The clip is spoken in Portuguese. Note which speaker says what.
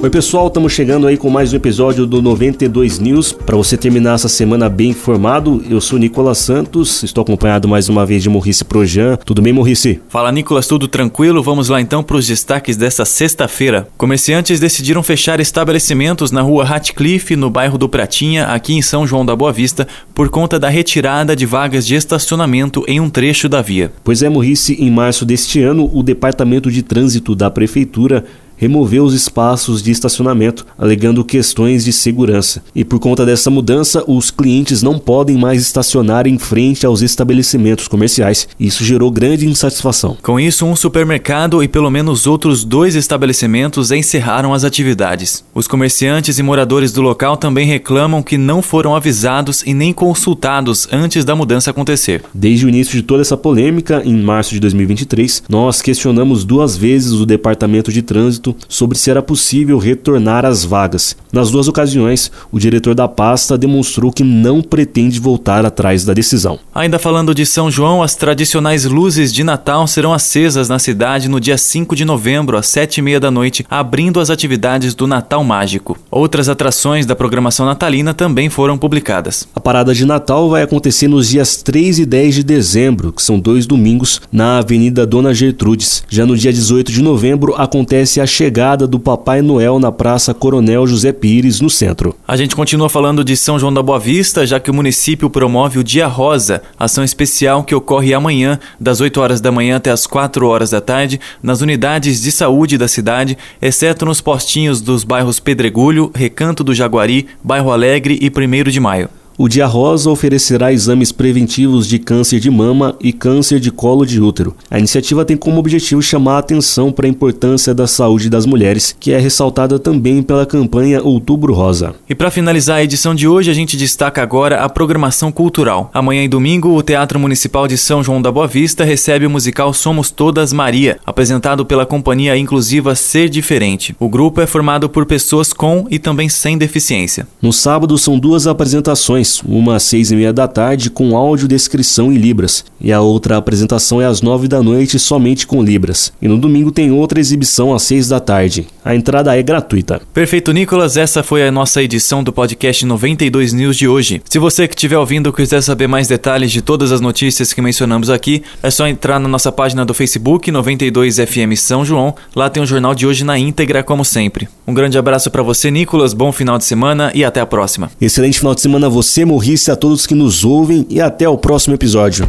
Speaker 1: Oi, pessoal, estamos chegando aí com mais um episódio do 92 News. Para você terminar essa semana bem informado, eu sou Nicolas Santos, estou acompanhado mais uma vez de Morrice Projan. Tudo bem, Morrice?
Speaker 2: Fala, Nicolas, tudo tranquilo? Vamos lá então para os destaques desta sexta-feira. Comerciantes decidiram fechar estabelecimentos na rua Ratcliffe, no bairro do Pratinha, aqui em São João da Boa Vista, por conta da retirada de vagas de estacionamento em um trecho da via.
Speaker 1: Pois é, Morrice, em março deste ano, o Departamento de Trânsito da Prefeitura removeu os espaços de estacionamento, alegando questões de segurança. E por conta dessa mudança, os clientes não podem mais estacionar em frente aos estabelecimentos comerciais. Isso gerou grande insatisfação.
Speaker 2: Com isso, um supermercado e pelo menos outros dois estabelecimentos encerraram as atividades. Os comerciantes e moradores do local também reclamam que não foram avisados e nem consultados antes da mudança acontecer.
Speaker 1: Desde o início de toda essa polêmica, em março de 2023, nós questionamos duas vezes o Departamento de Trânsito sobre se era possível retornar às vagas. Nas duas ocasiões, o diretor da pasta demonstrou que não pretende voltar atrás da decisão.
Speaker 2: Ainda falando de São João, as tradicionais luzes de Natal serão acesas na cidade no dia 5 de novembro, às 7h30 da noite, abrindo as atividades do Natal Mágico. Outras atrações da programação natalina também foram publicadas.
Speaker 1: A parada de Natal vai acontecer nos dias 3 e 10 de dezembro, que são dois domingos, na Avenida Dona Gertrudes. Já no dia 18 de novembro acontece a chegada do Papai Noel na Praça Coronel José Pires, no centro.
Speaker 2: A gente continua falando de São João da Boa Vista, já que o município promove o Dia Rosa, ação especial que ocorre amanhã, das 8 horas da manhã até as 4 horas da tarde, nas unidades de saúde da cidade, exceto nos postinhos dos bairros Pedregulho, Recanto do Jaguari, Bairro Alegre e 1 de Maio.
Speaker 1: O Dia Rosa oferecerá exames preventivos de câncer de mama e câncer de colo de útero. A iniciativa tem como objetivo chamar a atenção para a importância da saúde das mulheres, que é ressaltada também pela campanha Outubro Rosa.
Speaker 2: E para finalizar a edição de hoje, a gente destaca agora a programação cultural. Amanhã e domingo, o Teatro Municipal de São João da Boa Vista recebe o musical Somos Todas Maria, apresentado pela companhia inclusiva Ser Diferente. O grupo é formado por pessoas com e também sem deficiência.
Speaker 1: No sábado, são duas apresentações uma às seis e meia da tarde com audiodescrição em Libras, e a outra apresentação é às nove da noite somente com Libras. E no domingo tem outra exibição às seis da tarde. A entrada é gratuita.
Speaker 2: Perfeito, Nicolas. Essa foi a nossa edição do podcast 92 News de hoje. Se você que estiver ouvindo quiser saber mais detalhes de todas as notícias que mencionamos aqui, é só entrar na nossa página do Facebook 92 FM São João. Lá tem o jornal de hoje na íntegra, como sempre. Um grande abraço para você, Nicolas. Bom final de semana e até a próxima.
Speaker 1: Excelente final de semana a você você, Morrice, a todos que nos ouvem e até o próximo episódio.